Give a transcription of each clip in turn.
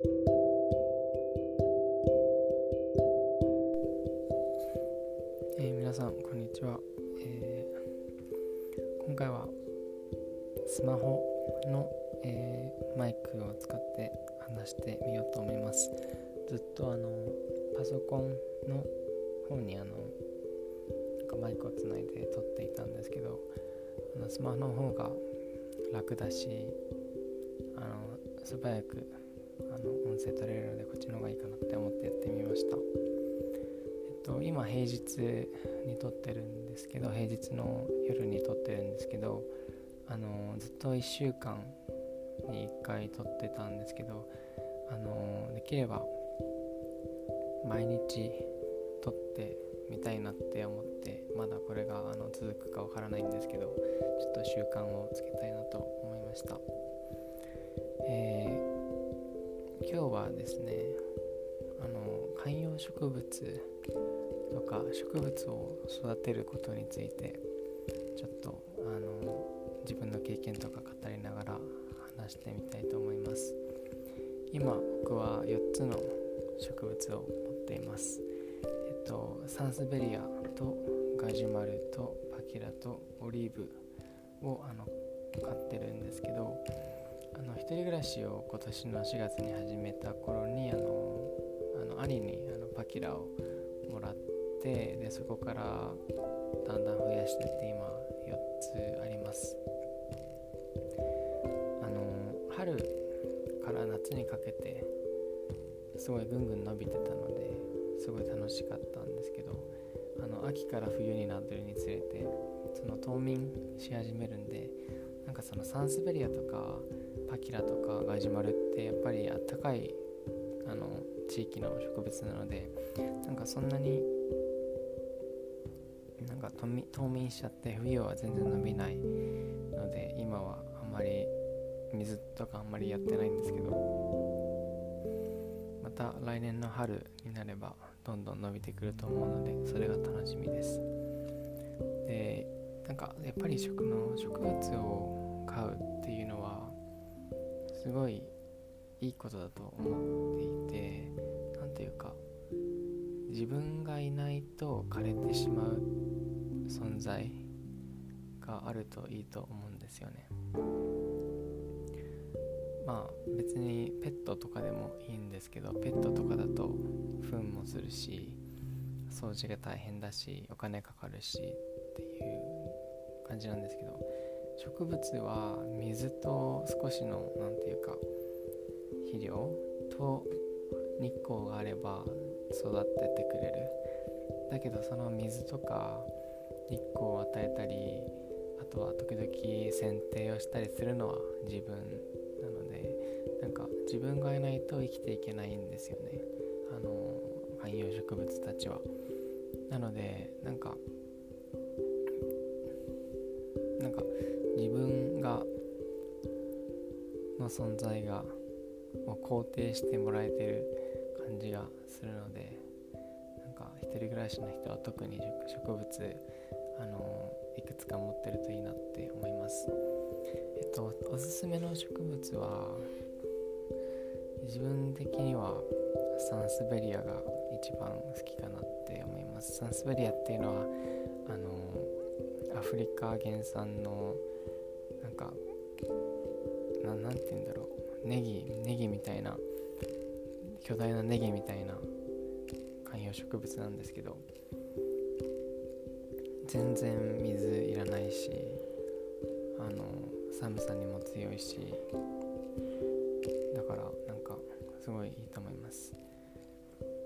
えー、皆さんこんにちは、えー、今回はスマホの、えー、マイクを使って話してみようと思います。ずっとあのパソコンの方にあのなんかマイクをつないで撮っていたんですけどあのスマホの方が楽だしあの素早くあの音声取れるのでこっちの方がいいかなって思ってやってみました。と今平日に撮ってるんですけど平日の夜に撮ってるんですけどあのずっと1週間に1回撮ってたんですけどあのできれば毎日撮ってみたいなって思ってまだこれがあの続くかわからないんですけどちょっと習慣をつけたいなと思いました、えー、今日はですねあの観葉植物とか植物を育てることについてちょっとあの自分の経験とか語りながら話してみたいと思います。今僕は4つの植物を持っています。えっとサンスベリアとガジュマルとパキラとオリーブをあの飼ってるんですけどあの一人暮らしを今年の4月に始めた頃にあのあの兄にあのパキラをもらってでそこからだんだん増やしてって今4つあります。あの春から夏にかけてすごいぐんぐん伸びてたのですごい楽しかったんですけどあの秋から冬になってるにつれてその冬眠し始めるんでかそのサンスベリアとかパキラとかガジュマルってやっぱりあったかいあの地域の植物なのでなんかそんなになんか冬眠しちゃって冬は全然伸びないので今はあんまり水とかあんまりやってないんですけどまた来年の春になればどんどん伸びてくると思うのでそれが楽しみです。でなんかやっぱり食の植物を飼うっていうのはすごいいいことだと思っていて何ていうか自分がいないと枯れてしまう存在があるといいと思うんですよね。まあ別にペットとかでもいいんですけどペットとかだと糞もするし掃除が大変だしお金かかるしっていう感じなんですけど植物は水と少しの何て言うか肥料と日光があれば育ててくれる。だけどその水とか日光を与えたりあとは時々剪定をしたりするのは自分なのでなんか自分がいないと生きていけないんですよね。あの観葉植物たちは。なのでなんかなんか自分がの存在が肯定してもらえてる感じがするのでなんか一人暮らしの人は特に植物あのいくつか持ってるといいなって思います。えっとおすすめの植物は自分的にはサンスベリアが一番好きかなって思います。サンスベリアっていうのはあのアフリカ原産のなんかななんて言うんだろう。ネギネギみたいな巨大なネギみたいな観葉植物なんですけど全然水いらないしあの寒さにも強いしだからなんかすごいいいと思います。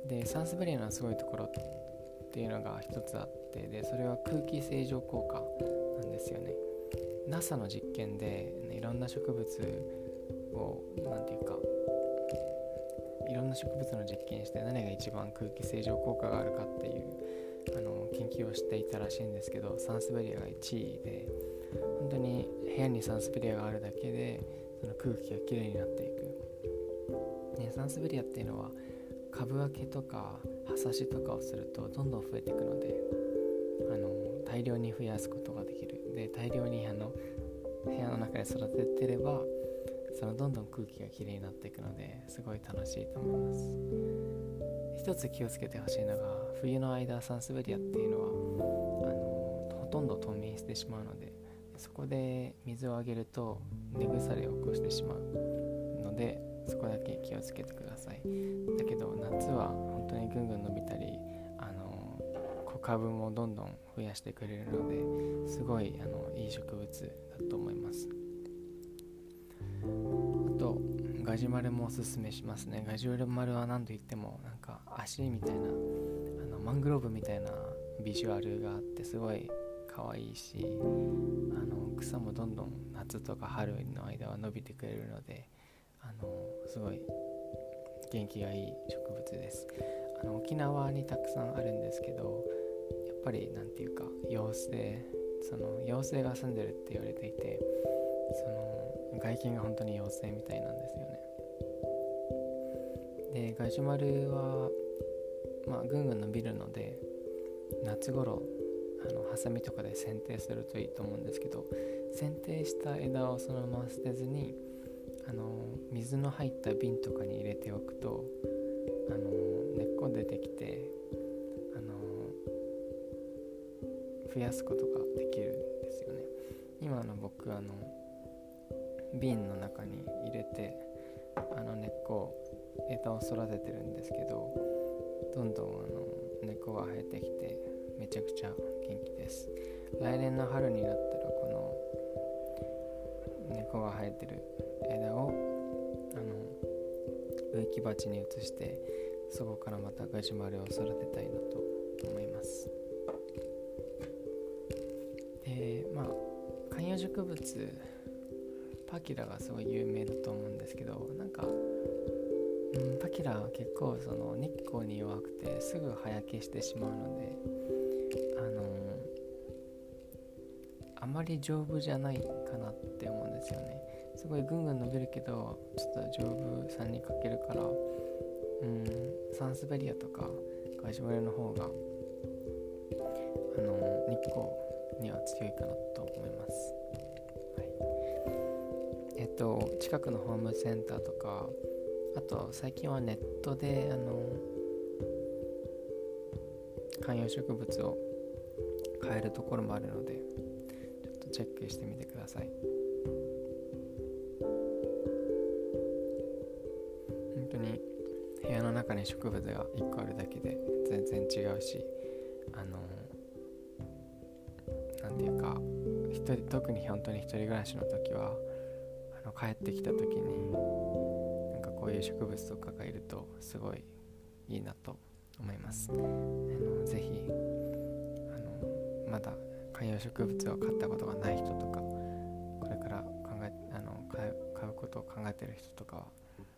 でサンスベリアのすごいところっていうのが一つあってでそれは空気清浄効果なんですよね。NASA の実験で、いろんな植物を何て言うかいろんな植物の実験して何が一番空気清浄効果があるかっていうあの研究をしていたらしいんですけどサンスベリアが1位で本当に部屋にサンスベリアがあるだけでその空気がきれいになっていく、ね、サンスベリアっていうのは株分けとか葉差しとかをするとどんどん増えていくのであの大量に増やすことができる。で大量にあの部屋の中で育ててればそのどんどん空気がきれいになっていくのですごい楽しいと思います。一つ気をつけてほしいのが冬の間サンスベリアっていうのはあのほとんど冬眠してしまうのでそこで水をあげると根腐れを起こしてしまうのでそこだけ気をつけてください。だけど夏は本当にぐんぐん伸びたり株もどんどん増やしてくれるのですごいあのいい植物だと思います。あとガジュマルもおすすめしますね。ガジュマルは何と言ってもなんか足みたいなあのマングローブみたいなビジュアルがあってすごい可愛いしあの草もどんどん夏とか春の間は伸びてくれるのであのすごい元気がいい植物です。あの沖縄にたくさんあるんですけどぱり何て言うか妖精その妖精が住んでるって言われていてその外見が本当に妖精みたいなんですよね。でガジュマルはまあぐんぐん伸びるので夏頃あのハサミとかで剪定するといいと思うんですけど剪定した枝をそのまま捨てずにあの水の入った瓶とかに入れておくとあの根っこ出てきて増やすことができるんですよね。今の僕あの瓶の中に入れてあの根っこ枝を育ててるんですけどどんどんあの根っこが生えてきてめちゃくちゃ元気です。来年の春になったらこの根っこが生えてる枝をあの植木鉢に移してそこからまたガジュマルを育てたいなと思います。でまあ観葉植物パキラがすごい有名だと思うんですけどなんか、うん、パキラは結構その日光に弱くてすぐ葉焼けしてしまうのであのあまり丈夫じゃないかなって思うんですよね。すごいぐんぐん伸びるけどちょっと丈夫さんに欠けるからうんサンスベリアとかガジュマルの方があの日光には強いかなと思います、はい、えっと近くのホームセンターとかあと最近はネットであの観葉植物を買えるところもあるのでちょっとチェックしてみてください。本当に部屋の中に植物が1個あるだけで全然違うしあの何て言うか人特に本当に一人暮らしの時はあの帰ってきた時になんかこういう植物とかがいるとすごいいいなと思います。あのぜひあのまだ観葉植物を買ったことがない人とかこれから考えあの買う買うことを考えてる人とかは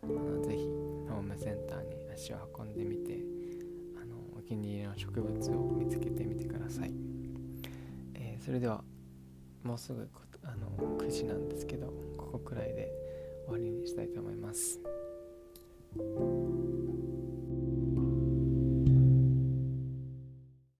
あのぜひホームセンターに足を運んでみてあのお気に入りの植物を見つけてみてください、それではもうすぐあの9時なんですけどここくらいで終わりにしたいと思います。